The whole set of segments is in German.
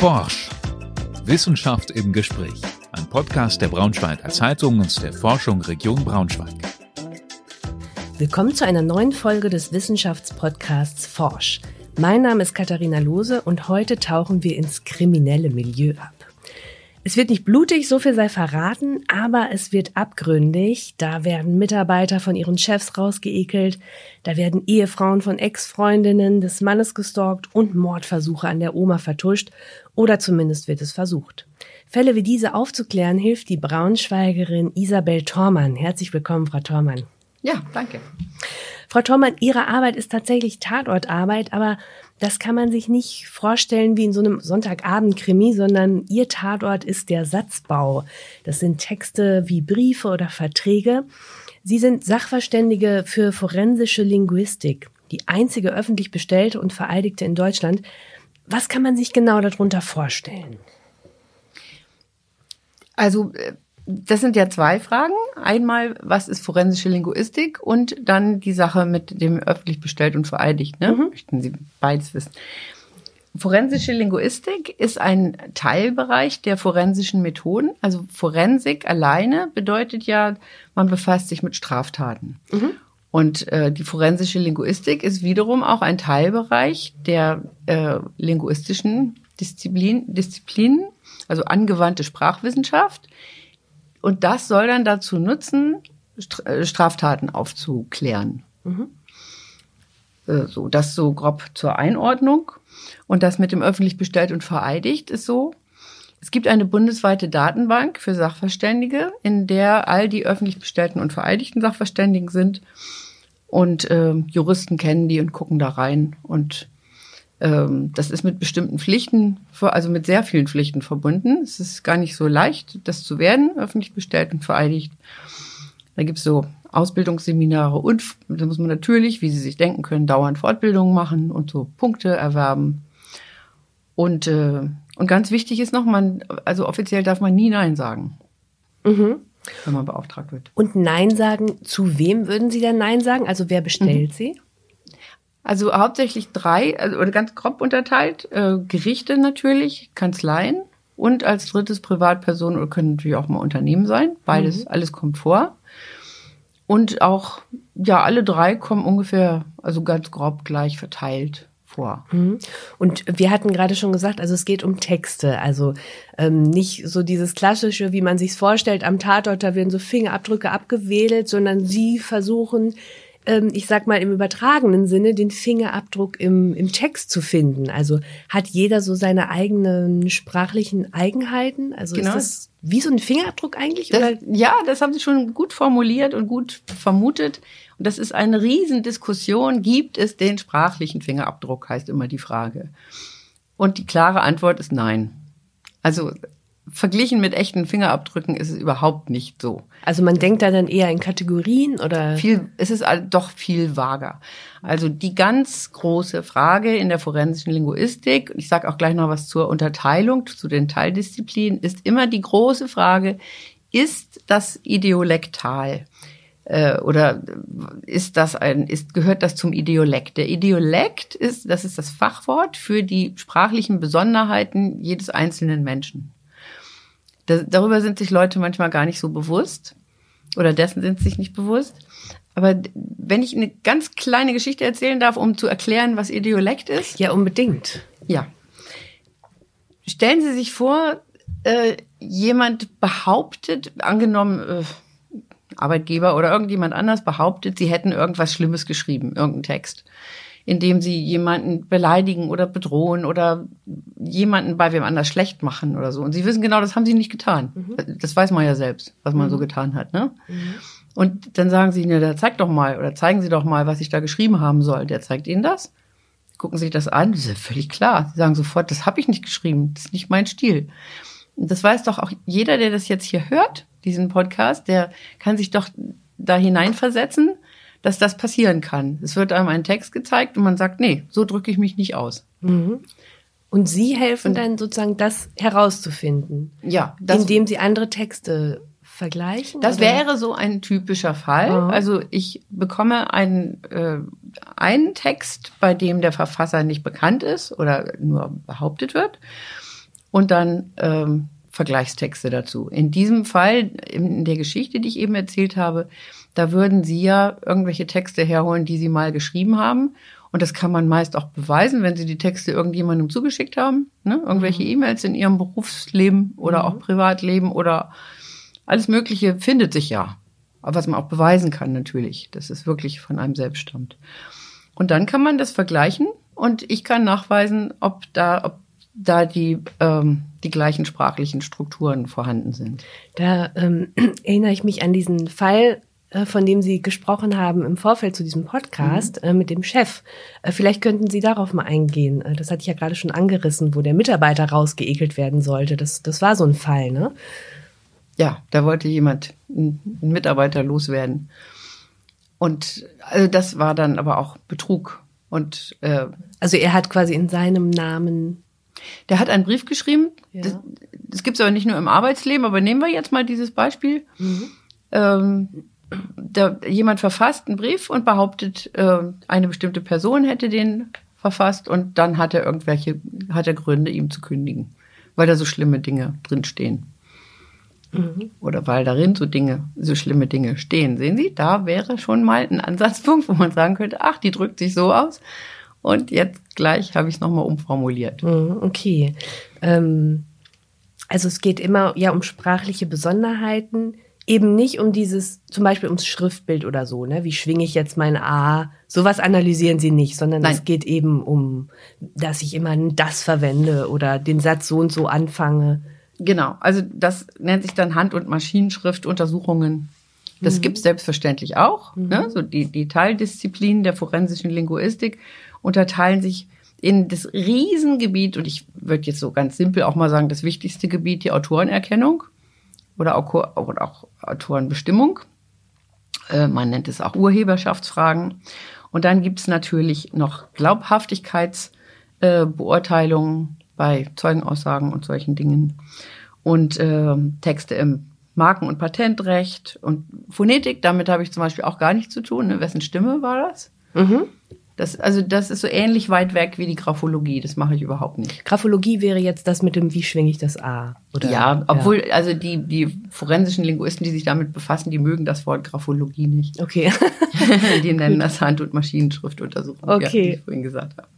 Forsch. Wissenschaft im Gespräch. Ein Podcast der Braunschweiger Zeitung und der Forschung Region Braunschweig. Willkommen zu einer neuen Folge des Wissenschaftspodcasts Forsch. Mein Name ist Katharina Lose und heute tauchen wir ins kriminelle Milieu ab. Es wird nicht blutig, so viel sei verraten, aber es wird abgründig. Da werden Mitarbeiter von ihren Chefs rausgeekelt, da werden Ehefrauen von Ex-Freundinnen des Mannes gestalkt und Mordversuche an der Oma vertuscht oder zumindest wird es versucht. Fälle wie diese aufzuklären hilft die Braunschweigerin Isabel Thormann. Herzlich willkommen, Frau Thormann. Ja, danke. Frau Thormann, Ihre Arbeit ist tatsächlich Tatortarbeit, aber das kann man sich nicht vorstellen wie in so einem Sonntagabend-Krimi, sondern Ihr Tatort ist der Satzbau. Das sind Texte wie Briefe oder Verträge. Sie sind Sachverständige für forensische Linguistik, die einzige öffentlich bestellte und vereidigte in Deutschland. Was kann man sich genau darunter vorstellen? Also äh, das sind ja zwei Fragen. Einmal, was ist forensische Linguistik und dann die Sache mit dem öffentlich bestellt und vereidigt. Ne? Mhm. Möchten Sie beides wissen. Forensische Linguistik ist ein Teilbereich der forensischen Methoden. Also Forensik alleine bedeutet ja, man befasst sich mit Straftaten. Mhm. Und äh, die forensische Linguistik ist wiederum auch ein Teilbereich der äh, linguistischen Disziplin, Disziplinen, also angewandte Sprachwissenschaft, und das soll dann dazu nutzen, äh, Straftaten aufzuklären. Mhm. Äh, so, das so grob zur Einordnung. Und das mit dem öffentlich bestellt und vereidigt ist so. Es gibt eine bundesweite Datenbank für Sachverständige, in der all die öffentlich bestellten und vereidigten Sachverständigen sind. Und äh, Juristen kennen die und gucken da rein und das ist mit bestimmten Pflichten, also mit sehr vielen Pflichten verbunden. Es ist gar nicht so leicht, das zu werden, öffentlich bestellt und vereidigt. Da gibt es so Ausbildungsseminare und da muss man natürlich, wie Sie sich denken können, dauernd Fortbildungen machen und so Punkte erwerben. Und, äh, und ganz wichtig ist noch, man, also offiziell darf man nie Nein sagen. Mhm. Wenn man beauftragt wird. Und Nein sagen, zu wem würden Sie denn Nein sagen? Also wer bestellt mhm. Sie? Also hauptsächlich drei, also, oder ganz grob unterteilt. Äh, Gerichte natürlich, Kanzleien und als drittes Privatpersonen oder können natürlich auch mal Unternehmen sein. Beides, mhm. alles kommt vor. Und auch, ja, alle drei kommen ungefähr, also ganz grob gleich verteilt vor. Mhm. Und wir hatten gerade schon gesagt, also es geht um Texte, also ähm, nicht so dieses klassische, wie man sich vorstellt, am Tatort, da werden so Fingerabdrücke abgewählt, sondern sie versuchen ähm, ich sag mal im übertragenen Sinne, den Fingerabdruck im, im Text zu finden. Also hat jeder so seine eigenen sprachlichen Eigenheiten? Also genau. ist das wie so ein Fingerabdruck eigentlich? Das, ja, das haben Sie schon gut formuliert und gut vermutet. Und das ist eine Riesendiskussion. Gibt es den sprachlichen Fingerabdruck, heißt immer die Frage. Und die klare Antwort ist nein. Also verglichen mit echten Fingerabdrücken ist es überhaupt nicht so. Also man denkt da dann eher in Kategorien oder? Viel, es ist doch viel vager. Also die ganz große Frage in der forensischen Linguistik, ich sage auch gleich noch was zur Unterteilung, zu den Teildisziplinen, ist immer die große Frage, ist das ideolektal? Äh, oder ist das ein, ist, gehört das zum Ideolekt? Der Ideolekt ist, das ist das Fachwort für die sprachlichen Besonderheiten jedes einzelnen Menschen. Das, darüber sind sich Leute manchmal gar nicht so bewusst oder dessen sind sich nicht bewusst. Aber wenn ich eine ganz kleine Geschichte erzählen darf, um zu erklären, was Ideolekt ist. Ja, unbedingt. Ja. Stellen Sie sich vor, äh, jemand behauptet, angenommen, äh, Arbeitgeber oder irgendjemand anders behauptet, sie hätten irgendwas Schlimmes geschrieben, irgendeinen Text indem sie jemanden beleidigen oder bedrohen oder jemanden bei wem anders schlecht machen oder so. Und sie wissen genau, das haben sie nicht getan. Mhm. Das weiß man ja selbst, was man mhm. so getan hat. Ne? Mhm. Und dann sagen sie, ne, da zeig doch mal oder zeigen Sie doch mal, was ich da geschrieben haben soll. Der zeigt Ihnen das. Gucken sich das an, das ist ja völlig klar. Sie sagen sofort, das habe ich nicht geschrieben, das ist nicht mein Stil. Und das weiß doch auch jeder, der das jetzt hier hört, diesen Podcast, der kann sich doch da hineinversetzen dass das passieren kann. Es wird einem ein Text gezeigt und man sagt, nee, so drücke ich mich nicht aus. Mhm. Und Sie helfen dann sozusagen, das herauszufinden. Ja. Das, indem Sie andere Texte vergleichen? Das oder? wäre so ein typischer Fall. Oh. Also ich bekomme einen, äh, einen Text, bei dem der Verfasser nicht bekannt ist oder nur behauptet wird. und dann ähm, Vergleichstexte dazu. In diesem Fall, in der Geschichte, die ich eben erzählt habe, da würden Sie ja irgendwelche Texte herholen, die Sie mal geschrieben haben. Und das kann man meist auch beweisen, wenn Sie die Texte irgendjemandem zugeschickt haben. Ne? Irgendwelche mhm. E-Mails in Ihrem Berufsleben oder mhm. auch Privatleben oder alles Mögliche findet sich ja. Aber was man auch beweisen kann natürlich, dass es wirklich von einem selbst stammt. Und dann kann man das vergleichen und ich kann nachweisen, ob da, ob da die, ähm, die gleichen sprachlichen Strukturen vorhanden sind. Da ähm, erinnere ich mich an diesen Fall, von dem Sie gesprochen haben im Vorfeld zu diesem Podcast mhm. äh, mit dem Chef. Äh, vielleicht könnten Sie darauf mal eingehen. Äh, das hatte ich ja gerade schon angerissen, wo der Mitarbeiter rausgeekelt werden sollte. Das, das war so ein Fall, ne? Ja, da wollte jemand, ein Mitarbeiter loswerden. Und also das war dann aber auch Betrug. Und äh, also er hat quasi in seinem Namen der hat einen Brief geschrieben. Ja. Das, das gibt es aber nicht nur im Arbeitsleben, aber nehmen wir jetzt mal dieses Beispiel. Mhm. Ähm, da, jemand verfasst einen Brief und behauptet, äh, eine bestimmte Person hätte den verfasst und dann hat er irgendwelche, hat er Gründe, ihm zu kündigen, weil da so schlimme Dinge drinstehen. Mhm. Oder weil darin so Dinge, so schlimme Dinge stehen. Sehen Sie, da wäre schon mal ein Ansatzpunkt, wo man sagen könnte, ach, die drückt sich so aus. Und jetzt gleich habe ich es nochmal umformuliert. Mhm, okay. Ähm, also es geht immer ja um sprachliche Besonderheiten, eben nicht um dieses, zum Beispiel ums Schriftbild oder so, ne? Wie schwinge ich jetzt mein A? Sowas analysieren sie nicht, sondern Nein. es geht eben um, dass ich immer das verwende oder den Satz so und so anfange. Genau, also das nennt sich dann Hand- und Maschinenschriftuntersuchungen. Das mhm. gibt es selbstverständlich auch, mhm. ne? so die, die Teildisziplinen der forensischen Linguistik unterteilen sich in das Riesengebiet, und ich würde jetzt so ganz simpel auch mal sagen, das wichtigste Gebiet, die Autorenerkennung oder auch, oder auch Autorenbestimmung. Äh, man nennt es auch Urheberschaftsfragen. Und dann gibt es natürlich noch Glaubhaftigkeitsbeurteilungen bei Zeugenaussagen und solchen Dingen. Und äh, Texte im Marken- und Patentrecht und Phonetik, damit habe ich zum Beispiel auch gar nichts zu tun. Ne? Wessen Stimme war das? Mhm. Das, also das ist so ähnlich weit weg wie die Graphologie. Das mache ich überhaupt nicht. Graphologie wäre jetzt das mit dem, wie schwinge ich das A? Oder? Ja, obwohl, ja. also die, die forensischen Linguisten, die sich damit befassen, die mögen das Wort Graphologie nicht. Okay. die nennen das Hand- und Maschinenschriftuntersuchung, okay. ja, wie ich vorhin gesagt habe.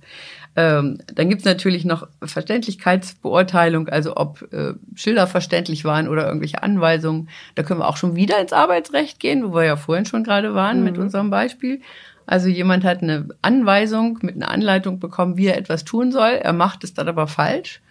Ähm, dann gibt's natürlich noch Verständlichkeitsbeurteilung, also ob äh, Schilder verständlich waren oder irgendwelche Anweisungen. Da können wir auch schon wieder ins Arbeitsrecht gehen, wo wir ja vorhin schon gerade waren mhm. mit unserem Beispiel. Also jemand hat eine Anweisung mit einer Anleitung bekommen, wie er etwas tun soll. Er macht es dann aber falsch.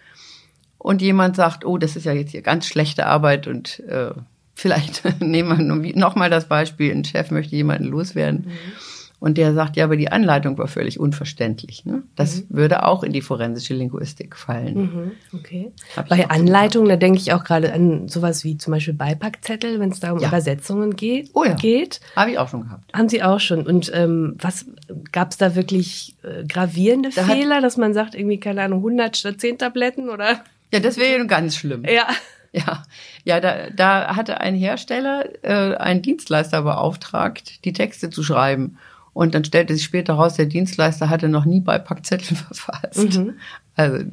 Und jemand sagt, oh, das ist ja jetzt hier ganz schlechte Arbeit und äh, vielleicht nehmen wir noch mal das Beispiel, ein Chef möchte jemanden loswerden. Mhm. Und der sagt, ja, aber die Anleitung war völlig unverständlich. Ne? Das mhm. würde auch in die forensische Linguistik fallen. Mhm. Okay. Bei Anleitung, da denke ich auch gerade an sowas wie zum Beispiel Beipackzettel, wenn es da um ja. Übersetzungen geht. Oh ja. geht. Habe ich auch schon gehabt. Haben Sie auch schon. Und ähm, was gab es da wirklich äh, gravierende da Fehler, dass man sagt, irgendwie, keine Ahnung, 100 statt 10 Tabletten oder? Ja, das wäre ja ganz schlimm. Ja. Ja, ja, da, da hatte ein Hersteller äh, einen Dienstleister beauftragt, die Texte zu schreiben. Und dann stellte sich später raus, der Dienstleister hatte noch nie Beipackzettel verfasst. Mhm. Also,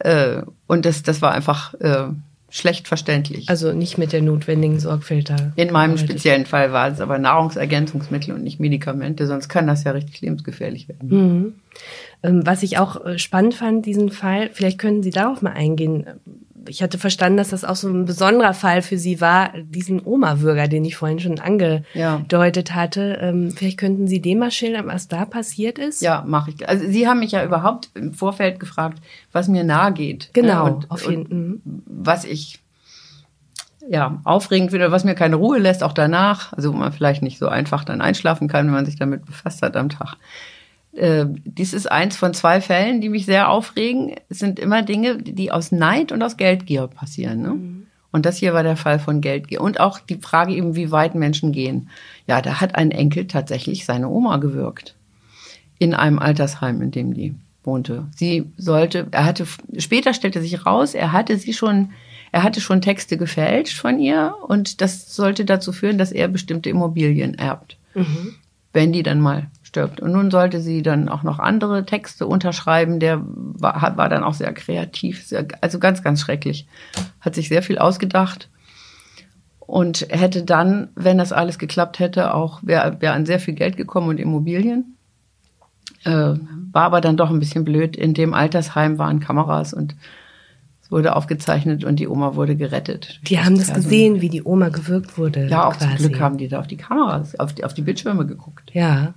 äh, und das, das war einfach äh, schlecht verständlich. Also nicht mit der notwendigen Sorgfalt da. In meinem speziellen Fall war es aber Nahrungsergänzungsmittel und nicht Medikamente, sonst kann das ja richtig lebensgefährlich werden. Mhm. Ähm, was ich auch äh, spannend fand, diesen Fall, vielleicht können Sie darauf mal eingehen ich hatte verstanden, dass das auch so ein besonderer Fall für Sie war, diesen Oma-Würger, den ich vorhin schon angedeutet ja. hatte. Ähm, vielleicht könnten Sie dem mal schildern, was da passiert ist? Ja, mache ich. Also Sie haben mich ja überhaupt im Vorfeld gefragt, was mir nahe geht. Genau, äh, und, auf jeden Fall. Mhm. Was ich ja, aufregend finde, was mir keine Ruhe lässt, auch danach, also wo man vielleicht nicht so einfach dann einschlafen kann, wenn man sich damit befasst hat am Tag. Äh, dies ist eins von zwei Fällen, die mich sehr aufregen. Es sind immer Dinge, die aus Neid und aus Geldgier passieren. Ne? Mhm. Und das hier war der Fall von Geldgier. Und auch die Frage eben, wie weit Menschen gehen. Ja, da hat ein Enkel tatsächlich seine Oma gewirkt. In einem Altersheim, in dem die wohnte. Sie sollte, er hatte, später stellte sich raus, er hatte sie schon, er hatte schon Texte gefälscht von ihr und das sollte dazu führen, dass er bestimmte Immobilien erbt. Mhm wenn die dann mal stirbt. Und nun sollte sie dann auch noch andere Texte unterschreiben. Der war, war dann auch sehr kreativ, sehr, also ganz, ganz schrecklich. Hat sich sehr viel ausgedacht und hätte dann, wenn das alles geklappt hätte, auch wäre wär an sehr viel Geld gekommen und Immobilien. Äh, war aber dann doch ein bisschen blöd. In dem Altersheim waren Kameras und es wurde aufgezeichnet und die Oma wurde gerettet. Die haben das gesehen, wie die Oma gewirkt wurde. Ja, auch quasi. zum Glück haben die da auf die Kameras, auf die, auf die Bildschirme geguckt. Ja.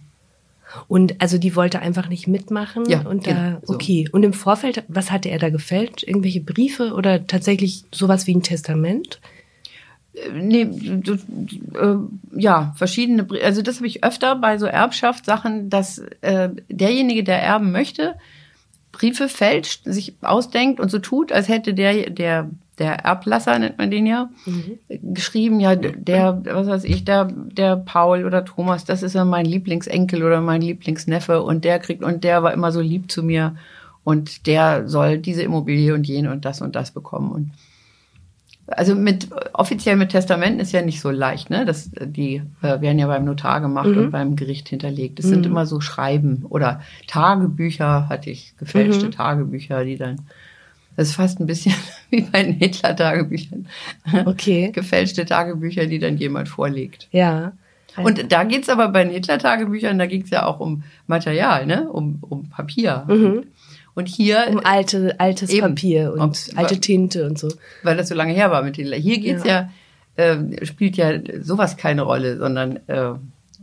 Und also die wollte einfach nicht mitmachen. Ja, und genau, da, so. okay. Und im Vorfeld, was hatte er da gefällt? Irgendwelche Briefe oder tatsächlich sowas wie ein Testament? Nee, du, äh, ja, verschiedene, Brie- also das habe ich öfter bei so Erbschaftssachen, dass äh, derjenige, der erben möchte, Briefe fälscht, sich ausdenkt und so tut, als hätte der, der, der Erblasser, nennt man den ja, geschrieben, ja, der, was weiß ich, der, der Paul oder Thomas, das ist ja mein Lieblingsenkel oder mein Lieblingsneffe und der kriegt, und der war immer so lieb zu mir und der soll diese Immobilie und jene und das und das bekommen. Und also mit offiziell mit Testamenten ist ja nicht so leicht, ne? Das die äh, werden ja beim Notar gemacht und beim Gericht hinterlegt. Das sind immer so Schreiben oder Tagebücher hatte ich gefälschte Tagebücher, die dann das ist fast ein bisschen wie bei den Hitler-Tagebüchern. Okay. Gefälschte Tagebücher, die dann jemand vorlegt. Ja. Und da geht's aber bei den Hitler-Tagebüchern, da ging's ja auch um Material, ne? Um, um Papier. Und hier um alte, altes Eben. Papier und Ob- alte Tinte und so. weil das so lange her war mit Hitler. Hier geht's ja, äh, spielt ja sowas keine Rolle, sondern äh,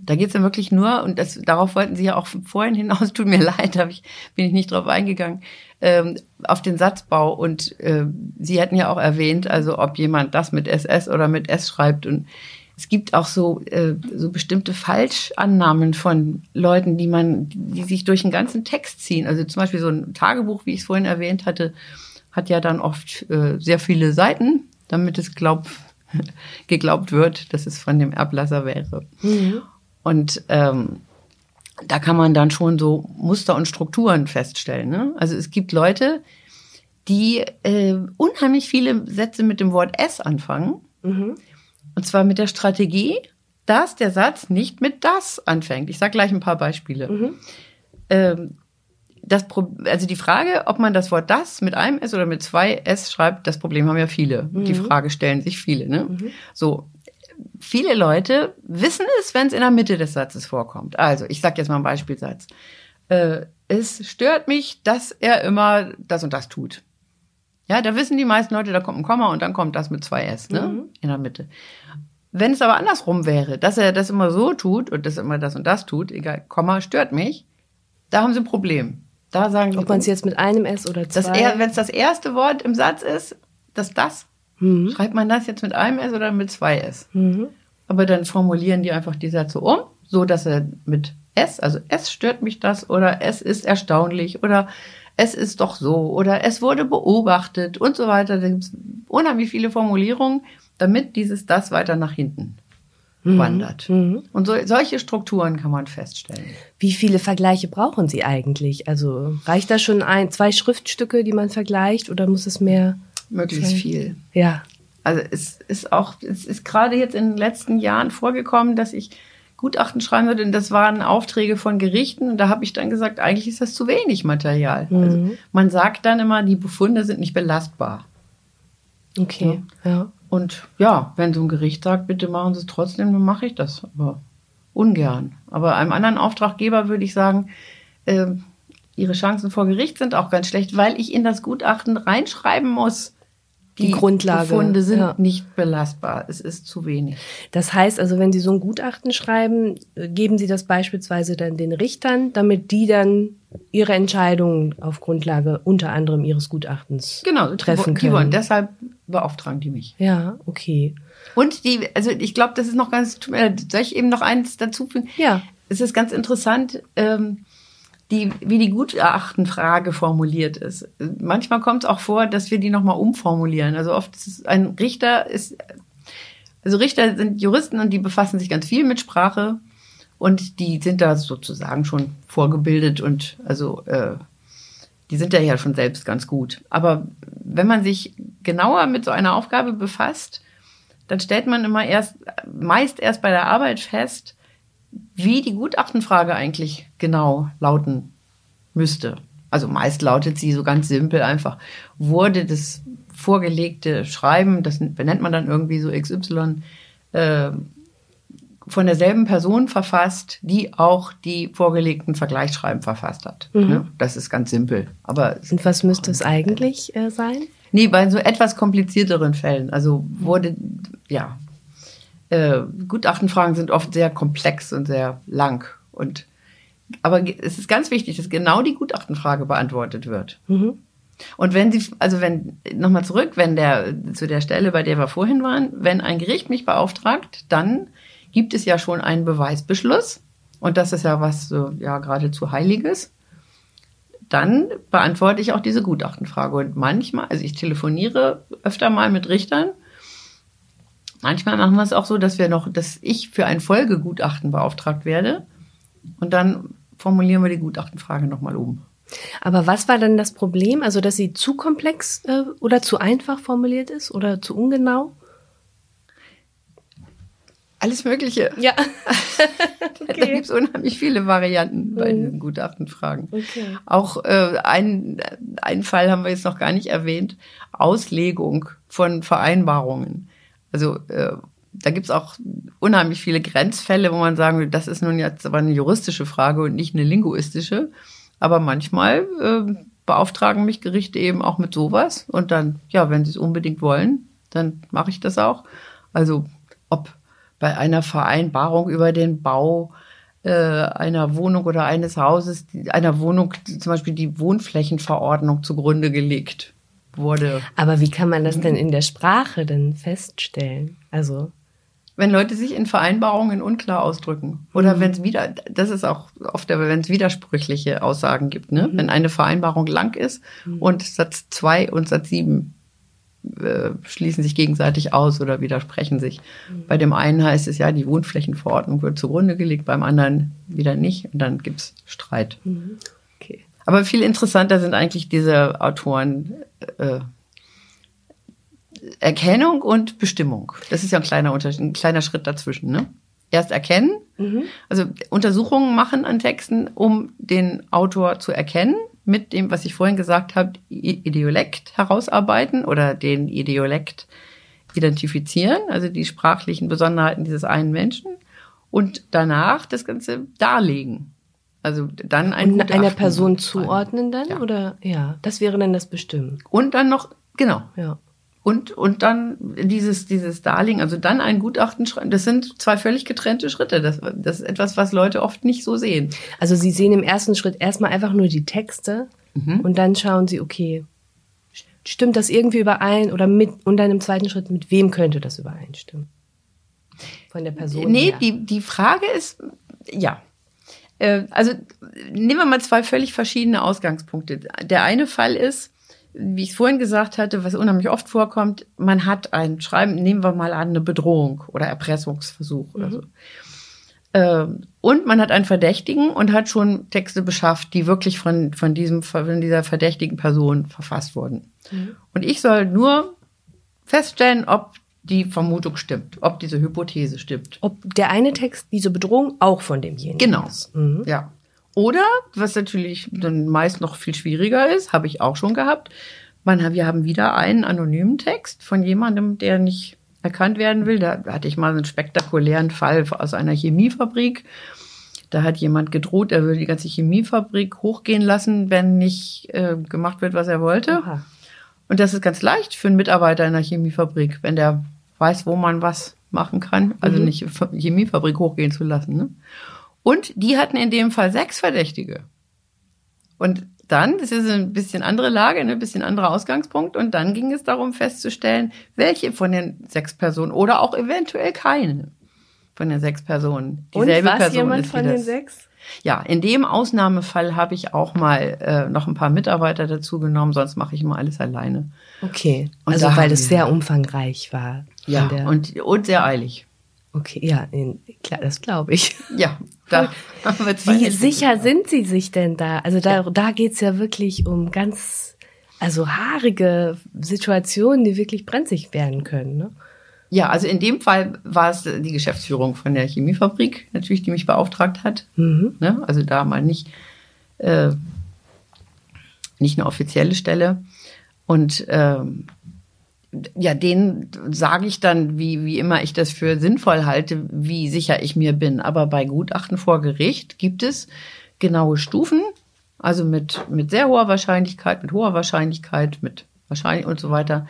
da geht's ja wirklich nur, und das, darauf wollten Sie ja auch vorhin hinaus, tut mir leid, hab ich, bin ich nicht drauf eingegangen, ähm, auf den Satzbau. Und äh, Sie hätten ja auch erwähnt, also ob jemand das mit SS oder mit S schreibt. Und es gibt auch so, äh, so bestimmte Falschannahmen von Leuten, die man, die sich durch den ganzen Text ziehen. Also zum Beispiel so ein Tagebuch, wie ich es vorhin erwähnt hatte, hat ja dann oft äh, sehr viele Seiten, damit es glaub, geglaubt wird, dass es von dem Erblasser wäre. Und ähm, da kann man dann schon so Muster und Strukturen feststellen. Ne? Also es gibt Leute, die äh, unheimlich viele Sätze mit dem Wort S anfangen. Und zwar mit der Strategie, dass der Satz nicht mit das anfängt. Ich sage gleich ein paar Beispiele. Ähm, das Pro also die Frage, ob man das Wort das mit einem S oder mit zwei S schreibt, das Problem haben ja viele. Die Frage stellen sich viele. Ne? So, viele Leute wissen es, wenn es in der Mitte des Satzes vorkommt. Also, ich sage jetzt mal einen Beispielsatz. Äh, es stört mich, dass er immer das und das tut. Ja, da wissen die meisten Leute, da kommt ein Komma und dann kommt das mit zwei S, ne? In der Mitte. Wenn es aber andersrum wäre, dass er das immer so tut und das immer das und das tut, egal, Komma stört mich, da haben sie ein Problem. Da sagen Ob man es jetzt mit einem S oder zwei. wenn es das erste Wort im Satz ist, das das, schreibt man das jetzt mit einem S oder mit zwei S? Aber dann formulieren die einfach die Sätze um, so dass er mit S, also S stört mich das oder es ist erstaunlich oder es ist doch so oder es wurde beobachtet und so weiter. Da gibt es unheimlich viele Formulierungen, damit dieses das weiter nach hinten wandert. Und so, solche Strukturen kann man feststellen. Wie viele Vergleiche brauchen Sie eigentlich? Also reicht da schon ein, zwei Schriftstücke, die man vergleicht, oder muss es mehr? Möglichst viel. Ja. Also es ist auch, es ist gerade jetzt in den letzten Jahren vorgekommen, dass ich Gutachten schreiben würde, und das waren Aufträge von Gerichten, und da habe ich dann gesagt, eigentlich ist das zu wenig Material. Also man sagt dann immer, die Befunde sind nicht belastbar. Okay. Ja. Und ja, wenn so ein Gericht sagt, bitte machen Sie es trotzdem, dann mache ich das. Aber ungern. Aber einem anderen Auftraggeber würde ich sagen, äh, Ihre Chancen vor Gericht sind auch ganz schlecht, weil ich in das Gutachten reinschreiben muss. Die Grundlage, Befunde sind ja. nicht belastbar. Es ist zu wenig. Das heißt also, wenn Sie so ein Gutachten schreiben, äh, geben Sie das beispielsweise dann den Richtern, damit die dann ihre Entscheidungen auf Grundlage unter anderem Ihres Gutachtens Genau, treffen die, können. wollen. Deshalb beauftragen die mich. Ja, okay. Und die, also ich glaube, das ist noch ganz, tut mir leid, soll ich eben noch eins dazu fügen? Ja. Es ist ganz interessant, ähm, die, wie die Gutachtenfrage formuliert ist. Manchmal kommt es auch vor, dass wir die nochmal umformulieren. Also oft ist ein Richter ist, also Richter sind Juristen und die befassen sich ganz viel mit Sprache und die sind da sozusagen schon vorgebildet und also äh, die sind da ja schon selbst ganz gut. Aber wenn man sich genauer mit so einer Aufgabe befasst, dann stellt man immer erst, meist erst bei der Arbeit fest, wie die Gutachtenfrage eigentlich genau lauten müsste. Also meist lautet sie so ganz simpel einfach, wurde das vorgelegte Schreiben, das benennt man dann irgendwie so XY, äh, von derselben Person verfasst, die auch die vorgelegten Vergleichsschreiben verfasst hat. Mhm. Ne? Das ist ganz simpel. Aber Und was müsste es eigentlich äh, sein? Nee, bei so etwas komplizierteren Fällen. Also wurde, ja, äh, Gutachtenfragen sind oft sehr komplex und sehr lang. Und aber es ist ganz wichtig, dass genau die Gutachtenfrage beantwortet wird. Mhm. Und wenn Sie, also wenn, nochmal zurück, wenn der, zu der Stelle, bei der wir vorhin waren, wenn ein Gericht mich beauftragt, dann gibt es ja schon einen Beweisbeschluss. Und das ist ja was, so, ja, geradezu Heiliges. Dann beantworte ich auch diese Gutachtenfrage. Und manchmal, also ich telefoniere öfter mal mit Richtern. Manchmal machen wir es auch so, dass wir noch, dass ich für ein Folgegutachten beauftragt werde. Und dann formulieren wir die Gutachtenfrage nochmal um. Aber was war denn das Problem? Also, dass sie zu komplex äh, oder zu einfach formuliert ist oder zu ungenau? Alles Mögliche. Ja. okay. Da gibt es unheimlich viele Varianten bei mhm. diesen Gutachtenfragen. Okay. Auch äh, ein, einen Fall haben wir jetzt noch gar nicht erwähnt. Auslegung von Vereinbarungen. Also äh, da gibt es auch unheimlich viele Grenzfälle, wo man sagen will, das ist nun jetzt aber eine juristische Frage und nicht eine linguistische. Aber manchmal äh, beauftragen mich Gerichte eben auch mit sowas. Und dann, ja, wenn sie es unbedingt wollen, dann mache ich das auch. Also ob bei einer Vereinbarung über den Bau äh, einer Wohnung oder eines Hauses, einer Wohnung zum Beispiel die Wohnflächenverordnung zugrunde gelegt wurde. Aber wie kann man das denn in der Sprache denn feststellen? Also wenn Leute sich in Vereinbarungen unklar ausdrücken oder mhm. wenn es wieder, das ist auch oft, wenn es widersprüchliche Aussagen gibt, ne? Mhm. Wenn eine Vereinbarung lang ist mhm. und Satz zwei und Satz sieben äh, schließen sich gegenseitig aus oder widersprechen sich. Mhm. Bei dem einen heißt es ja, die Wohnflächenverordnung wird zugrunde gelegt, beim anderen wieder nicht und dann gibt's Streit. Aber viel interessanter sind eigentlich diese Autoren. Äh, Erkennung und Bestimmung. Das ist ja ein kleiner Unterschied, ein kleiner Schritt dazwischen. Ne? Erst erkennen, mhm. also Untersuchungen machen an Texten, um den Autor zu erkennen, mit dem, was ich vorhin gesagt habe, Ideolekt herausarbeiten oder den Ideolekt identifizieren, also die sprachlichen Besonderheiten dieses einen Menschen und danach das Ganze darlegen. Also dann ein und einer Person zuordnen dann ja. oder ja, das wäre dann das Bestimmen. Und dann noch genau. Ja. Und, und dann dieses, dieses Darlegen, also dann ein Gutachten schreiben, das sind zwei völlig getrennte Schritte. Das, das ist etwas, was Leute oft nicht so sehen. Also Sie sehen im ersten Schritt erstmal einfach nur die Texte mhm. und dann schauen Sie, okay, stimmt das irgendwie überein oder mit, und dann im zweiten Schritt, mit wem könnte das übereinstimmen? Von der Person. Nee, her. die, die Frage ist, ja. Äh, also nehmen wir mal zwei völlig verschiedene Ausgangspunkte. Der eine Fall ist, wie ich es vorhin gesagt hatte, was unheimlich oft vorkommt, man hat ein Schreiben, nehmen wir mal an, eine Bedrohung oder Erpressungsversuch mhm. oder so. Ähm, und man hat einen Verdächtigen und hat schon Texte beschafft, die wirklich von, von, diesem, von dieser verdächtigen Person verfasst wurden. Mhm. Und ich soll nur feststellen, ob die Vermutung stimmt, ob diese Hypothese stimmt. Ob der eine Text, diese Bedrohung, auch von demjenigen genau. ist. Genau. Mhm. Ja. Oder, was natürlich dann meist noch viel schwieriger ist, habe ich auch schon gehabt, man, wir haben wieder einen anonymen Text von jemandem, der nicht erkannt werden will. Da hatte ich mal einen spektakulären Fall aus einer Chemiefabrik. Da hat jemand gedroht, er würde die ganze Chemiefabrik hochgehen lassen, wenn nicht äh, gemacht wird, was er wollte. Aha. Und das ist ganz leicht für einen Mitarbeiter in einer Chemiefabrik, wenn der weiß, wo man was machen kann. Also mhm. nicht Chemiefabrik hochgehen zu lassen. Ne? Und die hatten in dem Fall sechs Verdächtige. Und dann, das ist ein bisschen andere Lage, ein bisschen anderer Ausgangspunkt. Und dann ging es darum festzustellen, welche von den sechs Personen oder auch eventuell keine von den sechs Personen dieselbe Und was Person jemand ist von den sechs? Ja, in dem Ausnahmefall habe ich auch mal äh, noch ein paar Mitarbeiter dazu genommen, sonst mache ich immer alles alleine. Okay, und also weil es sehr umfangreich war. Ja, und, und sehr eilig. Okay, ja, klar, das glaube ich. Ja, da Wie sicher sind Sie sich denn da? Also da, ja. da geht's ja wirklich um ganz, also haarige Situationen, die wirklich brenzlig werden können. Ne? Ja, also in dem Fall war es die Geschäftsführung von der Chemiefabrik natürlich, die mich beauftragt hat. Mhm. Ne? Also da mal nicht, äh, nicht eine offizielle Stelle. Und ähm, ja, denen sage ich dann, wie, wie immer ich das für sinnvoll halte, wie sicher ich mir bin. Aber bei Gutachten vor Gericht gibt es genaue Stufen, also mit, mit sehr hoher Wahrscheinlichkeit, mit hoher Wahrscheinlichkeit, mit wahrscheinlich und so weiter.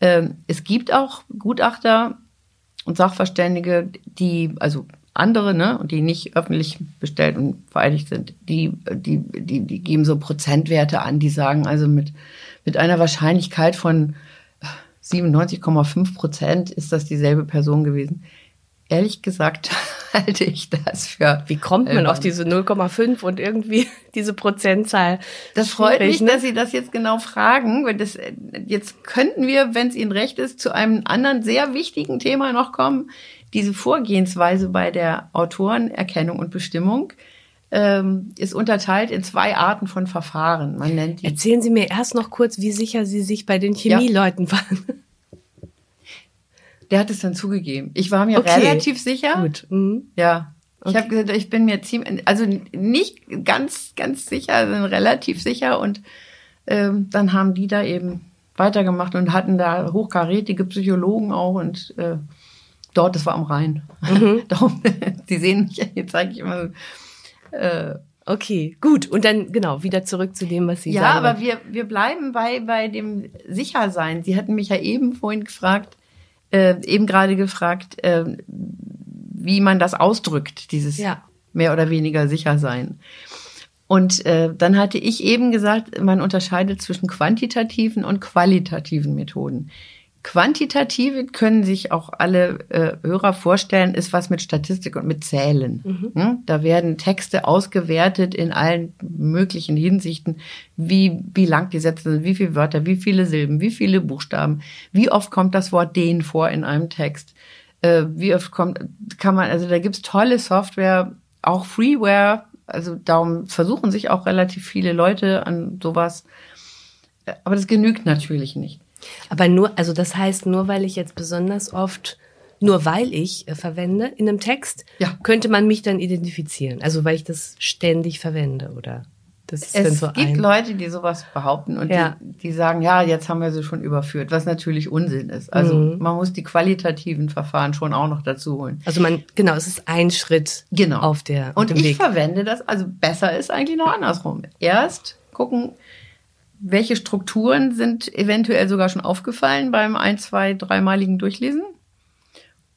Ähm, es gibt auch Gutachter und Sachverständige, die, also andere, ne, und die nicht öffentlich bestellt und vereidigt sind, die, die, die, die geben so Prozentwerte an, die sagen also mit, mit einer Wahrscheinlichkeit von 97,5 Prozent ist das dieselbe Person gewesen. Ehrlich gesagt halte ich das für. Wie kommt man albern. auf diese 0,5 und irgendwie diese Prozentzahl? Das freut mich, ne? dass Sie das jetzt genau fragen, weil das jetzt könnten wir, wenn es Ihnen recht ist, zu einem anderen sehr wichtigen Thema noch kommen. Diese Vorgehensweise bei der Autorenerkennung und Bestimmung ähm, ist unterteilt in zwei Arten von Verfahren. Man nennt die Erzählen Sie mir erst noch kurz, wie sicher Sie sich bei den Chemieleuten waren. Der hat es dann zugegeben. Ich war mir Okay. relativ sicher. Gut. Mhm. Ja. Ich Okay. habe gesagt, ich bin mir ziemlich, also nicht ganz, ganz sicher, sondern relativ sicher. Und ähm, dann haben die da eben weitergemacht und hatten da hochkarätige Psychologen auch und äh, dort, das war am Rhein. Darum, die sehen mich, jetzt zeige ich immer so, äh, Okay, gut. Und dann, genau, wieder zurück zu dem, was Sie ja, sagen. aber wir, wir bleiben bei, bei dem Sichersein. Sie hatten mich ja eben vorhin gefragt, äh, eben gerade gefragt, äh, wie man das ausdrückt, dieses Ja. mehr oder weniger sicher sein. Und äh, dann hatte ich eben gesagt, man unterscheidet zwischen quantitativen und qualitativen Methoden. Quantitative können sich auch alle äh, Hörer vorstellen, ist was mit Statistik und mit Zählen. Hm? Da werden Texte ausgewertet in allen möglichen Hinsichten, wie, wie lang die Sätze sind, wie viele Wörter, wie viele Silben, wie viele Buchstaben, wie oft kommt das Wort den vor in einem Text, äh, wie oft kommt, kann man, also da gibt's tolle Software, auch Freeware, also darum versuchen sich auch relativ viele Leute an sowas. Äh, Aber das genügt natürlich nicht. Aber nur, also das heißt, nur weil ich jetzt besonders oft, nur weil ich äh, verwende in einem Text, Ja. könnte man mich dann identifizieren. Also weil ich das ständig verwende, oder? Es so gibt. Leute, die sowas behaupten und Ja. die, die sagen, ja, jetzt haben wir sie schon überführt, was natürlich Unsinn ist. Also Mhm. man muss die qualitativen Verfahren schon auch noch dazu holen. Also man, genau, es ist ein Schritt Genau. auf der auf Und ich Weg. verwende das, also besser ist eigentlich noch andersrum. Erst gucken, welche Strukturen sind eventuell sogar schon aufgefallen beim ein, zwei, dreimaligen Durchlesen.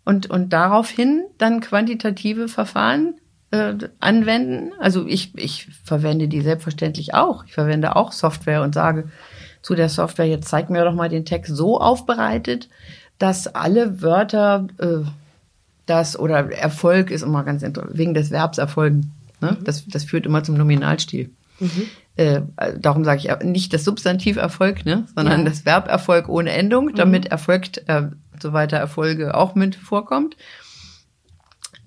Und, und daraufhin dann quantitative Verfahren äh, anwenden. Also ich, ich verwende die selbstverständlich auch. Ich verwende auch Software und sage zu der Software, jetzt zeig mir doch mal den Text so aufbereitet, dass alle Wörter äh, das oder Erfolg ist immer ganz interessant, wegen des Verbs erfolgen. Ne? Das, das führt immer zum Nominalstil. Äh, darum sage ich nicht das Substantiv Erfolg, ne? sondern Ja. das Verb Erfolg ohne Endung, damit erfolgt äh, so weiter Erfolge auch mit vorkommt.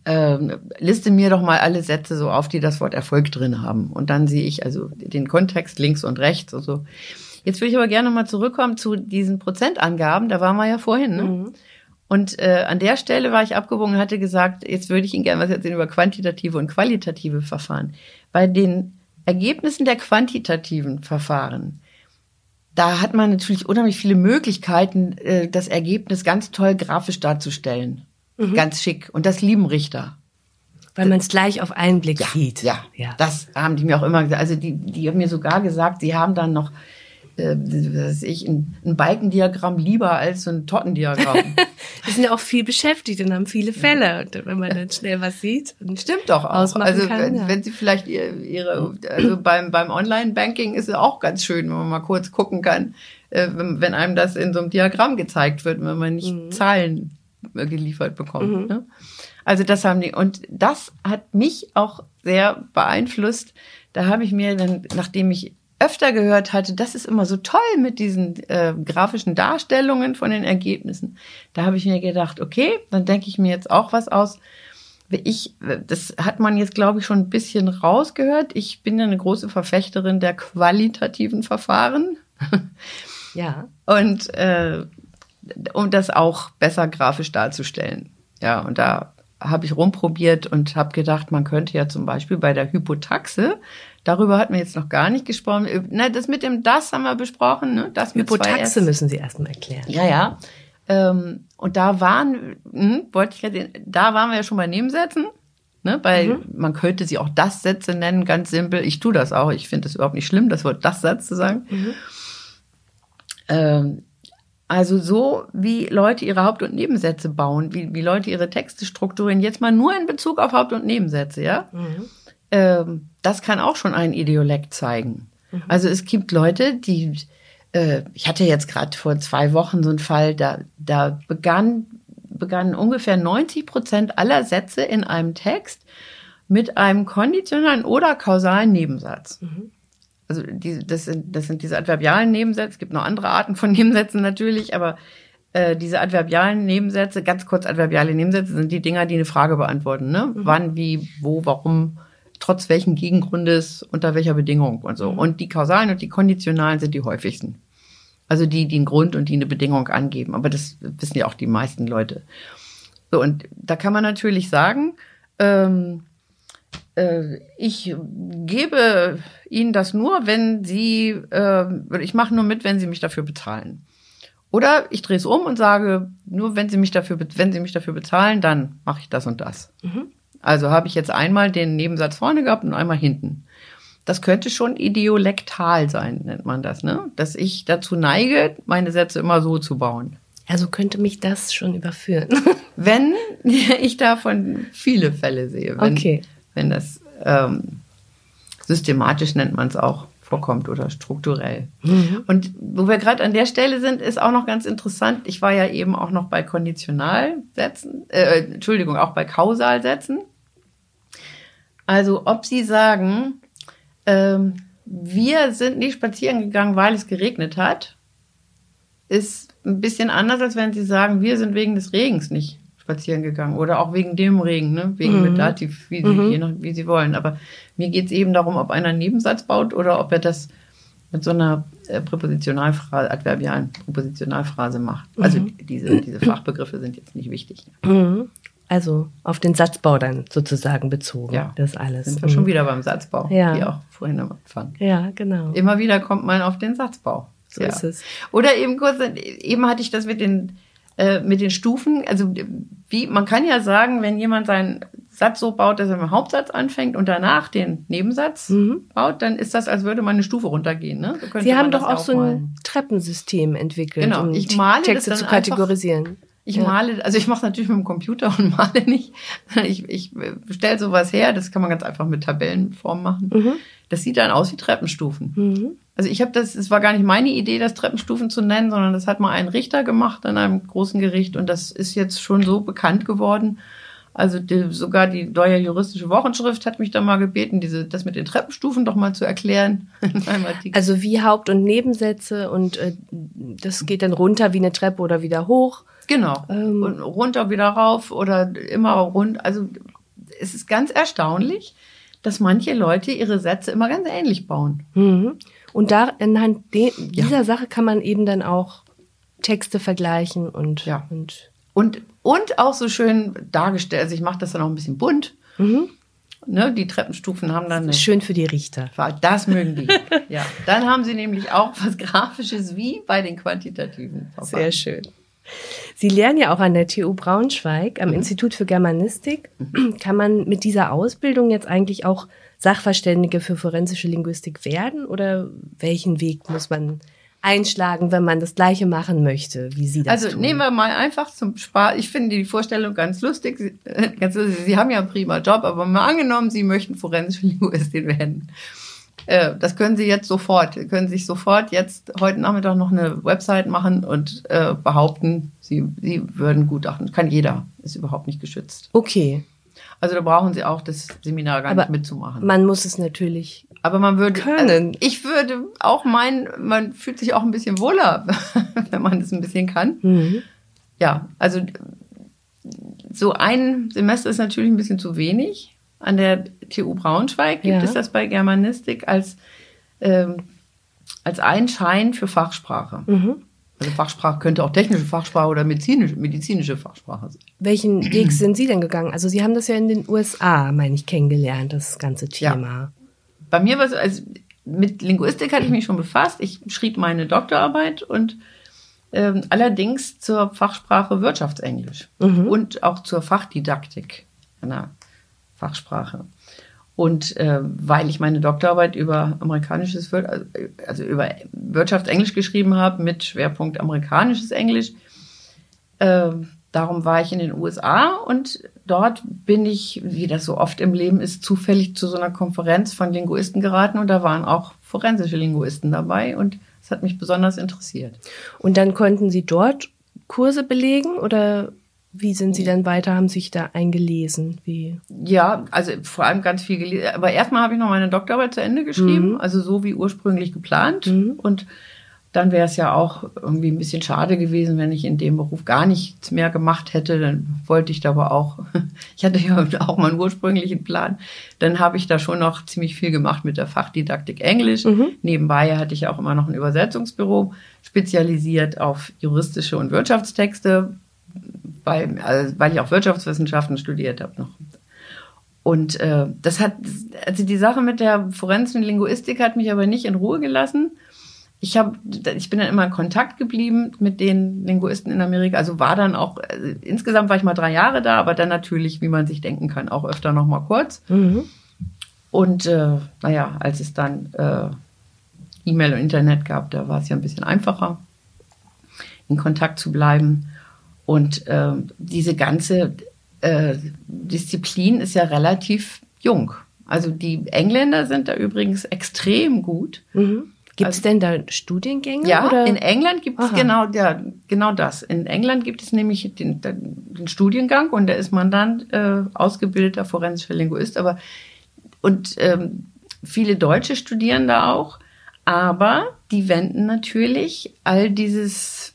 Ähm, liste mir doch mal alle Sätze so auf, die das Wort Erfolg drin haben. Und dann sehe ich also den Kontext links und rechts und so. Jetzt würde ich aber gerne mal zurückkommen zu diesen Prozentangaben. Da waren wir ja vorhin. Ne? Und äh, an der Stelle war ich abgewogen und hatte gesagt, jetzt würde ich Ihnen gerne was erzählen über quantitative und qualitative Verfahren. Bei den Ergebnissen der quantitativen Verfahren, da hat man natürlich unheimlich viele Möglichkeiten, äh, das Ergebnis ganz toll grafisch darzustellen. Ganz schick. Und das lieben Richter. weil man es gleich auf einen Blick sieht. Ja, ja. das haben die mir auch immer gesagt. Also die, die haben mir sogar gesagt, sie haben dann noch äh, was ich, ein, ein Balkendiagramm lieber als so ein Tortendiagramm. Die sind ja auch viel beschäftigt und haben viele Fälle. Und wenn man dann schnell was sieht. Stimmt doch auch. Also kann, wenn, ja. wenn sie vielleicht ihr- ihre, also beim, beim Online-Banking ist es auch ganz schön, wenn man mal kurz gucken kann, äh, wenn, wenn einem das in so einem Diagramm gezeigt wird, wenn man nicht Mhm. Zahlen äh, geliefert bekommt. Ne? Also das haben die, und das hat mich auch sehr beeinflusst. Da habe ich mir dann, nachdem ich öfter gehört hatte, das ist immer so toll mit diesen äh, grafischen Darstellungen von den Ergebnissen. Da habe ich mir gedacht, okay, dann denke ich mir jetzt auch was aus. Ich, das hat man jetzt, glaube ich, schon ein bisschen rausgehört. Ich bin ja eine große Verfechterin der qualitativen Verfahren. ja. Und äh, um das auch besser grafisch darzustellen. Ja, und da habe ich rumprobiert und habe gedacht, man könnte ja zum Beispiel bei der Hypotaxe, darüber hatten wir jetzt noch gar nicht gesprochen, na, das mit dem Das haben wir besprochen, ne? Das mit Hypotaxe müssen Sie erstmal erklären. Ja, ja. Ähm, und da waren, hm, wollte ich ja, da waren wir ja schon bei Nebensätzen. Ne, weil mhm. man könnte sie auch das Sätze nennen, ganz simpel. Ich tue das auch. Ich finde es überhaupt nicht schlimm, das Wort das Satz zu sagen. Mhm. Ähm, also so, wie Leute ihre Haupt- und Nebensätze bauen, wie, wie Leute ihre Texte strukturieren, jetzt mal nur in Bezug auf Haupt- und Nebensätze, ja. Mhm. Ähm, das kann auch schon ein Idiolekt zeigen. Mhm. Also es gibt Leute, die, äh, ich hatte jetzt gerade vor zwei Wochen so einen Fall, da, da begann begannen ungefähr 90 Prozent aller Sätze in einem Text mit einem konditionalen oder kausalen Nebensatz. Mhm. Also die, das, sind, das sind diese adverbialen Nebensätze. Es gibt noch andere Arten von Nebensätzen natürlich, aber äh, diese adverbialen Nebensätze, ganz kurz adverbiale Nebensätze, sind die Dinger, die eine Frage beantworten. Ne? Mhm. Wann, wie, wo, warum, trotz welchen Gegengrundes, unter welcher Bedingung und so. Mhm. Und die kausalen und die konditionalen sind die häufigsten. Also die, die einen Grund und die eine Bedingung angeben. Aber das wissen ja auch die meisten Leute. So, und da kann man natürlich sagen, ähm, äh, ich gebe Ihnen das nur, wenn Sie, äh, ich mache nur mit, wenn Sie mich dafür bezahlen. Oder ich drehe es um und sage, nur wenn Sie mich dafür, wenn Sie mich dafür bezahlen, dann mache ich das und das. Mhm. Also habe ich jetzt einmal den Nebensatz vorne gehabt und einmal hinten. Das könnte schon idiolektal sein, nennt man das, ne? Dass ich dazu neige, meine Sätze immer so zu bauen. Also könnte mich das schon überführen. wenn ich davon viele Fälle sehe. Wenn, okay. Wenn das ähm, systematisch nennt man es auch vorkommt oder strukturell. Mhm. Und wo wir gerade an der Stelle sind, ist auch noch ganz interessant. Ich war ja eben auch noch bei Konditionalsätzen, äh, Entschuldigung, auch bei Kausalsätzen. Also ob Sie sagen, ähm, wir sind nicht spazieren gegangen, weil es geregnet hat. Ist ein bisschen anders, als wenn Sie sagen, wir sind wegen des Regens nicht spazieren gegangen oder auch wegen dem Regen, ne? wegen mhm. Dativ, wie Sie, mhm. je nach, wie Sie wollen. Aber mir geht es eben darum, ob einer einen Nebensatz baut oder ob er das mit so einer äh, Präpositionalphrase, adverbialen Präpositionalphrase macht. Also mhm. diese, diese Fachbegriffe sind jetzt nicht wichtig. Mhm. Also auf den Satzbau dann sozusagen bezogen. Ja, das alles. Sind wir schon mhm. wieder beim Satzbau, ja. wie auch vorhin am Anfang. Ja, genau. Immer wieder kommt man auf den Satzbau. So ja. ist es. Oder eben kurz, eben hatte ich das mit den äh, mit den Stufen. Also wie man kann ja sagen, wenn jemand seinen Satz so baut, dass er mit dem Hauptsatz anfängt und danach den Nebensatz mhm. baut, dann ist das, als würde man eine Stufe runtergehen. Ne? So Sie haben doch auch so ein Treppensystem entwickelt, genau. um ich male Texte zu kategorisieren. Ich ja. male, also ich mache es natürlich mit dem Computer und male nicht. Ich, ich stelle sowas her, das kann man ganz einfach mit Tabellenform machen. Mhm. Das sieht dann aus wie Treppenstufen. Mhm. Also ich habe das, es war gar nicht meine Idee, das Treppenstufen zu nennen, sondern das hat mal ein Richter gemacht an einem großen Gericht und das ist jetzt schon so bekannt geworden. Also die, sogar die neue juristische Wochenschrift hat mich da mal gebeten, diese, das mit den Treppenstufen doch mal zu erklären. also wie Haupt- und Nebensätze und äh, das geht dann runter wie eine Treppe oder wieder hoch. Genau. Ähm, und runter wieder rauf oder immer rund. Also es ist ganz erstaunlich, dass manche Leute ihre Sätze immer ganz ähnlich bauen. Mhm. Und da anhand dieser ja. Sache kann man eben dann auch Texte vergleichen und, ja. und und und auch so schön dargestellt. Also ich mache das dann auch ein bisschen bunt. Mhm. Ne, die Treppenstufen haben dann. Eine, schön für die Richter. Das mögen die. ja. Dann haben sie nämlich auch was Grafisches wie bei den quantitativen Verfahren. Sehr schön. Sie lernen ja auch an der TU Braunschweig am mhm. Institut für Germanistik. Kann man mit dieser Ausbildung jetzt eigentlich auch Sachverständige für forensische Linguistik werden oder welchen Weg muss man einschlagen, wenn man das Gleiche machen möchte, wie Sie das Also tun? nehmen wir mal einfach zum Spaß. Ich finde die Vorstellung ganz lustig. Sie, ganz lustig. Sie haben ja einen prima Job, aber mal angenommen, Sie möchten forensische Linguistin werden. Äh, das können Sie jetzt sofort. Sie können sich sofort jetzt heute Nachmittag noch eine Website machen und äh, behaupten, Sie, Sie würden Gutachten. Kann jeder. Ist überhaupt nicht geschützt. Okay. Also da brauchen Sie auch das Seminar gar Aber nicht mitzumachen. Man muss es natürlich. Aber man würde können. Also ich würde auch meinen, man fühlt sich auch ein bisschen wohler, wenn man das ein bisschen kann. Mhm. Ja, also so ein Semester ist natürlich ein bisschen zu wenig. An der TU Braunschweig gibt ja. es das bei Germanistik als, ähm, als einen Schein für Fachsprache. Mhm. Also Fachsprache könnte auch technische Fachsprache oder medizinische, medizinische Fachsprache sein. Welchen Weg sind Sie denn gegangen? Also Sie haben das ja in den USA, meine ich, kennengelernt, das ganze Thema. Ja. Bei mir war es, also mit Linguistik hatte ich mich schon befasst. Ich schrieb meine Doktorarbeit und ähm, allerdings zur Fachsprache Wirtschaftsenglisch mhm. und auch zur Fachdidaktik einer Fachsprache. Und äh, weil ich meine Doktorarbeit über amerikanisches, also über Wirtschaftsenglisch geschrieben habe mit Schwerpunkt amerikanisches Englisch, äh, darum war ich in den USA und dort bin ich, wie das so oft im Leben ist, zufällig zu so einer Konferenz von Linguisten geraten und da waren auch forensische Linguisten dabei und das hat mich besonders interessiert. Und dann konnten Sie dort Kurse belegen oder wie sind Sie dann weiter, haben sich da eingelesen? Wie? Ja, also vor allem ganz viel gelesen. Aber erstmal habe ich noch meine Doktorarbeit zu Ende geschrieben, mhm. also so wie ursprünglich geplant. Mhm. Und dann wäre es ja auch irgendwie ein bisschen schade gewesen, wenn ich in dem Beruf gar nichts mehr gemacht hätte. Dann wollte ich da aber auch, ich hatte ja auch meinen ursprünglichen Plan. Dann habe ich da schon noch ziemlich viel gemacht mit der Fachdidaktik Englisch. Mhm. Nebenbei hatte ich auch immer noch ein Übersetzungsbüro spezialisiert auf juristische und Wirtschaftstexte weil, also, weil ich auch Wirtschaftswissenschaften studiert habe noch. Und äh, das hat, also die Sache mit der forensischen Linguistik hat mich aber nicht in Ruhe gelassen. Ich habe, ich bin dann immer in Kontakt geblieben mit den Linguisten in Amerika. Also war dann auch, also insgesamt war ich mal drei Jahre da, aber dann natürlich, wie man sich denken kann, auch öfter noch mal kurz. Mhm. Und äh, naja, als es dann äh, E-Mail und Internet gab, da war es ja ein bisschen einfacher, in Kontakt zu bleiben. Und äh, diese ganze äh, Disziplin ist ja relativ jung. Also die Engländer sind da übrigens extrem gut. Mhm. Gibt es also, denn da Studiengänge? Ja, oder? in England gibt es genau, ja, genau das. In England gibt es nämlich den, den Studiengang und da ist man dann äh, ausgebildeter forensischer Linguist. Aber und ähm, viele Deutsche studieren da auch, aber die wenden natürlich all dieses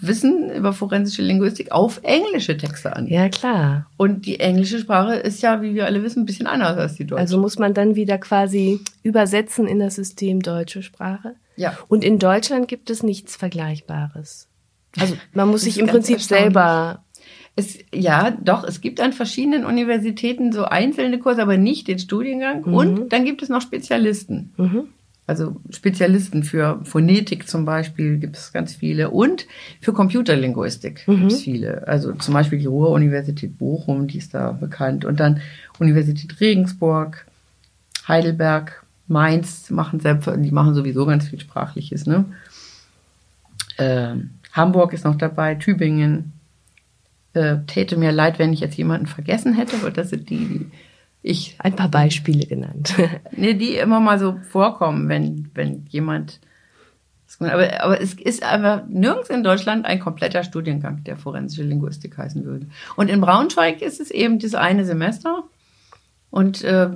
Wissen über forensische Linguistik auf englische Texte an. Ja, klar. Und die englische Sprache ist ja, wie wir alle wissen, ein bisschen anders als die deutsche. Also muss man dann wieder quasi übersetzen in das System deutsche Sprache. Ja. Und in Deutschland gibt es nichts Vergleichbares. Also man muss sich im Prinzip selber es, ja, doch, es gibt an verschiedenen Universitäten so einzelne Kurse, aber nicht den Studiengang. Mhm. Und dann gibt es noch Spezialisten. Mhm. Also Spezialisten für Phonetik zum Beispiel gibt es ganz viele und für Computerlinguistik mhm. gibt es viele. Also zum Beispiel die Ruhr-Universität Bochum, die ist da bekannt. Und dann Universität Regensburg, Heidelberg, Mainz machen selbst, die machen sowieso ganz viel Sprachliches. Ne? Äh, Hamburg ist noch dabei, Tübingen. Äh, täte mir leid, wenn ich jetzt jemanden vergessen hätte, aber das sind die, die ich ein paar Beispiele genannt. nee, die immer mal so vorkommen, wenn, wenn jemand. Aber, aber es ist einfach nirgends in Deutschland ein kompletter Studiengang, der forensische Linguistik heißen würde. Und in Braunschweig ist es eben das eine Semester. Und äh,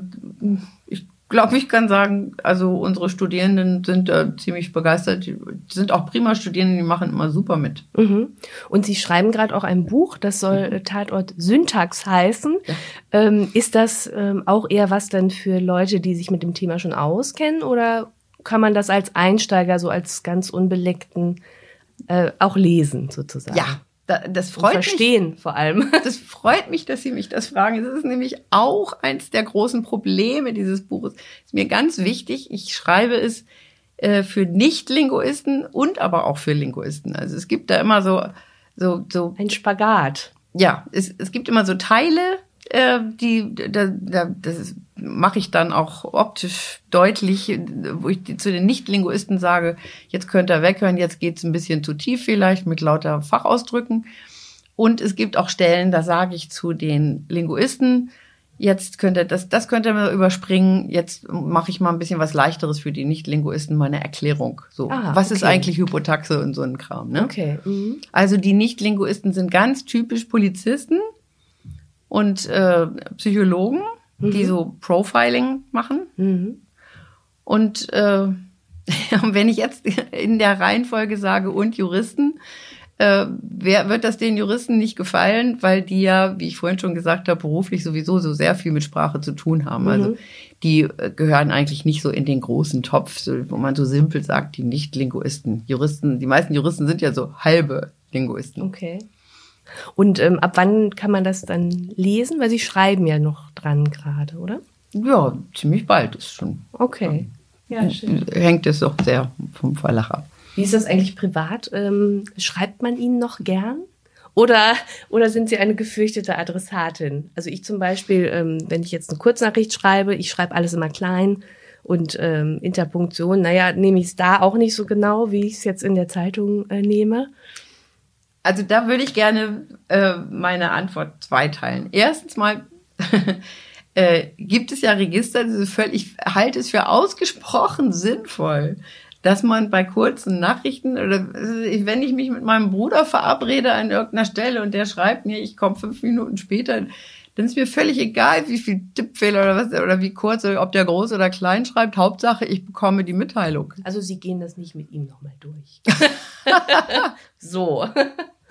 ich glaube, ich kann sagen, also unsere Studierenden sind äh, ziemlich begeistert. Die sind auch prima Studierende, die machen immer super mit. Mhm. Und Sie schreiben gerade auch ein Buch, das soll mhm. Tatort Syntax heißen. Ja. Ähm, ist das ähm, auch eher was dann für Leute, die sich mit dem Thema schon auskennen oder kann man das als Einsteiger, so als ganz unbeleckten äh, auch lesen sozusagen? Ja, das freut verstehen mich, vor allem. Das freut mich, dass Sie mich das fragen. Das ist nämlich auch eins der großen Probleme dieses Buches. Ist mir ganz wichtig. Ich schreibe es äh, für Nicht-Linguisten und aber auch für Linguisten. Also es gibt da immer so so so ein Spagat. Ja, es, es gibt immer so Teile äh, die, da, da, das mache ich dann auch optisch deutlich, wo ich zu den Nicht-Linguisten sage, jetzt könnt ihr weghören, jetzt geht's ein bisschen zu tief vielleicht mit lauter Fachausdrücken. Und es gibt auch Stellen, da sage ich zu den Linguisten, jetzt könnt ihr das, das könnt ihr überspringen, jetzt mache ich mal ein bisschen was leichteres für die Nicht-Linguisten, meine Erklärung. So, ah, was okay. ist eigentlich Hypotaxe und so ein Kram, ne? Okay. Mhm. Also die Nicht-Linguisten sind ganz typisch Polizisten und äh, Psychologen, mhm. die so Profiling machen. Mhm. Und äh, wenn ich jetzt in der Reihenfolge sage und Juristen, äh, wer, wird das den Juristen nicht gefallen, weil die ja, wie ich vorhin schon gesagt habe, beruflich sowieso so sehr viel mit Sprache zu tun haben. Also Mhm. die äh, gehören eigentlich nicht so in den großen Topf, so, wo man so simpel sagt, die Nicht-Linguisten. Juristen, die meisten Juristen sind ja so halbe Linguisten. Okay. Und ähm, ab wann kann man das dann lesen? Weil Sie schreiben ja noch dran gerade, oder? Ja, ziemlich bald ist schon. Okay. Ja, schön. Hängt es doch sehr vom Verlag ab. Wie ist das eigentlich privat? Ähm, schreibt man Ihnen noch gern? Oder, oder sind Sie eine gefürchtete Adressatin? Also ich zum Beispiel, ähm, wenn ich jetzt eine Kurznachricht schreibe, ich schreibe alles immer klein und ähm, Interpunktion, naja, nehme ich es da auch nicht so genau, wie ich es jetzt in der Zeitung äh, nehme. Also da würde ich gerne äh, meine Antwort zweiteilen. Erstens mal äh, gibt es ja Register, das ist völlig, ich halte es für ausgesprochen sinnvoll, dass man bei kurzen Nachrichten oder äh, wenn ich mich mit meinem Bruder verabrede an irgendeiner Stelle und der schreibt mir, ich komme fünf Minuten später, dann ist mir völlig egal, wie viel Tippfehler oder was oder wie kurz, oder ob der groß oder klein schreibt. Hauptsache, ich bekomme die Mitteilung. Also Sie gehen das nicht mit ihm nochmal durch. so.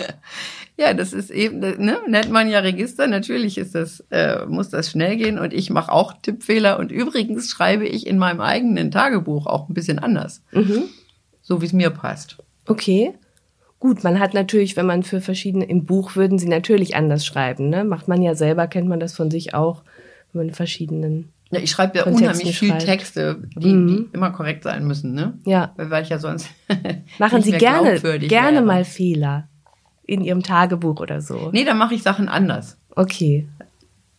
Ja, das ist eben, ne, nennt man ja Register. Natürlich ist das, äh, muss das schnell gehen und ich mache auch Tippfehler. Und übrigens schreibe ich in meinem eigenen Tagebuch auch ein bisschen anders, Mhm. so wie es mir passt. Okay. Gut, man hat natürlich, wenn man für verschiedene, im Buch würden sie natürlich anders schreiben, ne? Macht man ja selber, kennt man das von sich auch, wenn man in verschiedenen, Ja, ich schreibe ja Kontexten unheimlich viel schreibt. Texte, die, Mhm. die immer korrekt sein müssen, ne? ja. Weil weil ich ja sonst Machen Sie gerne, gerne wäre. mal Fehler in Ihrem Tagebuch oder so. Nee, da mache ich Sachen anders. Okay.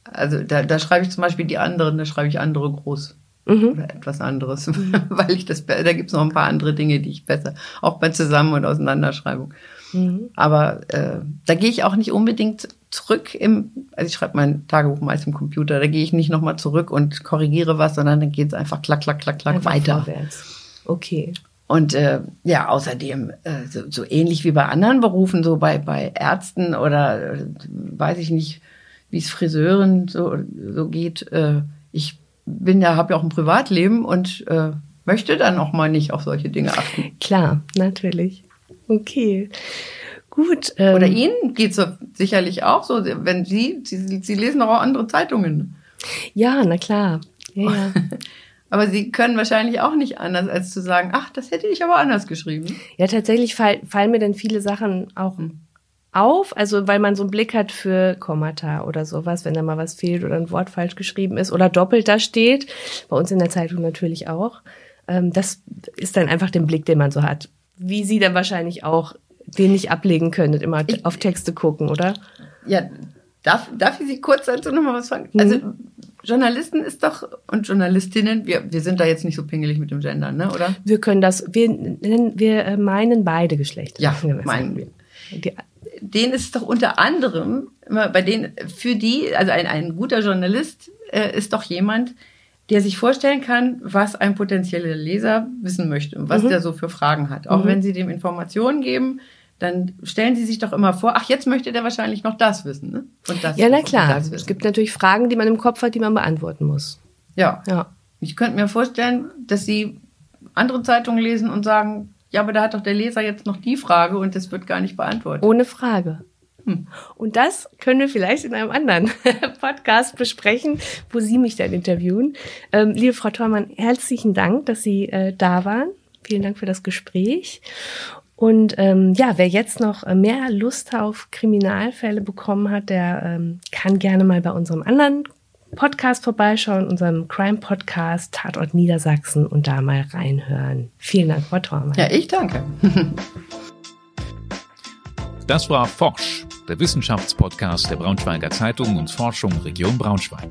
Also da, da schreibe ich zum Beispiel die anderen, da schreibe ich andere groß. Mhm. Oder etwas anderes, weil ich das, da gibt's noch ein paar andere Dinge, die ich besser, auch bei Zusammen- und Auseinanderschreibung. Mhm. Aber äh, da gehe ich auch nicht unbedingt zurück im, also ich schreibe mein Tagebuch meist im Computer, da gehe ich nicht nochmal zurück und korrigiere was, sondern dann geht's einfach klack, klack, klack, klack Einfach weiter. vorwärts. Okay. Und äh, ja, außerdem, äh, so, so ähnlich wie bei anderen Berufen, so bei, bei Ärzten oder äh, weiß ich nicht, wie es Friseuren so, so geht. Äh, ich bin ja, habe ja auch ein Privatleben und äh, möchte dann auch mal nicht auf solche Dinge achten. Klar, natürlich. Okay. Gut. Ähm, Oder Ihnen geht's sicherlich auch so, wenn Sie, Sie, Sie lesen doch auch andere Zeitungen. Ja, na klar. Ja, ja. Aber Sie können wahrscheinlich auch nicht anders, als zu sagen, ach, das hätte ich aber anders geschrieben. Ja, tatsächlich fall, fallen mir dann viele Sachen auch auf, also weil man so einen Blick hat für Kommata oder sowas, wenn da mal was fehlt oder ein Wort falsch geschrieben ist oder doppelt da steht. Bei uns in der Zeitung natürlich auch. Ähm, das ist dann einfach den Blick, den man so hat. Wie Sie dann wahrscheinlich auch den nicht ablegen können, immer Ich- auf Texte gucken, oder? Ja, darf, darf ich Sie kurz dazu nochmal was fragen? Also Journalisten ist doch und Journalistinnen, wir, wir sind da jetzt nicht so pingelig mit dem Gendern, ne, oder? Wir können das, wir, wir äh, meinen beide Geschlechter. Ja, meinen wir. Die, Denen ist es doch unter anderem, immer bei denen, für die, also ein, ein guter Journalist äh, ist doch jemand, der sich vorstellen kann, was ein potenzieller Leser wissen möchte und Mhm. was der so für Fragen hat. Auch wenn sie dem Informationen geben, dann stellen sie sich doch immer vor, ach, jetzt möchte der wahrscheinlich noch das wissen, ne? Und das ja, na klar. Es gibt natürlich Fragen, die man im Kopf hat, die man beantworten muss. Ja. Ja. Ich könnte mir vorstellen, dass Sie andere Zeitungen lesen und sagen, ja, aber da hat doch der Leser jetzt noch die Frage und das wird gar nicht beantwortet. Ohne Frage. Hm. Und das können wir vielleicht in einem anderen Podcast besprechen, wo Sie mich dann interviewen. Ähm, liebe Frau Thormann, herzlichen Dank, dass Sie äh, da waren. Vielen Dank für das Gespräch. Und ähm, ja, wer jetzt noch äh, mehr Lust auf Kriminalfälle bekommen hat, der ähm, kann gerne mal bei unserem anderen Podcast vorbeischauen, unserem Crime-Podcast Tatort Niedersachsen und da mal reinhören. Vielen Dank, Frau Thormann. Ja, ich danke. Das war Forsch, der Wissenschaftspodcast der Braunschweiger Zeitung und Forschung Region Braunschweig.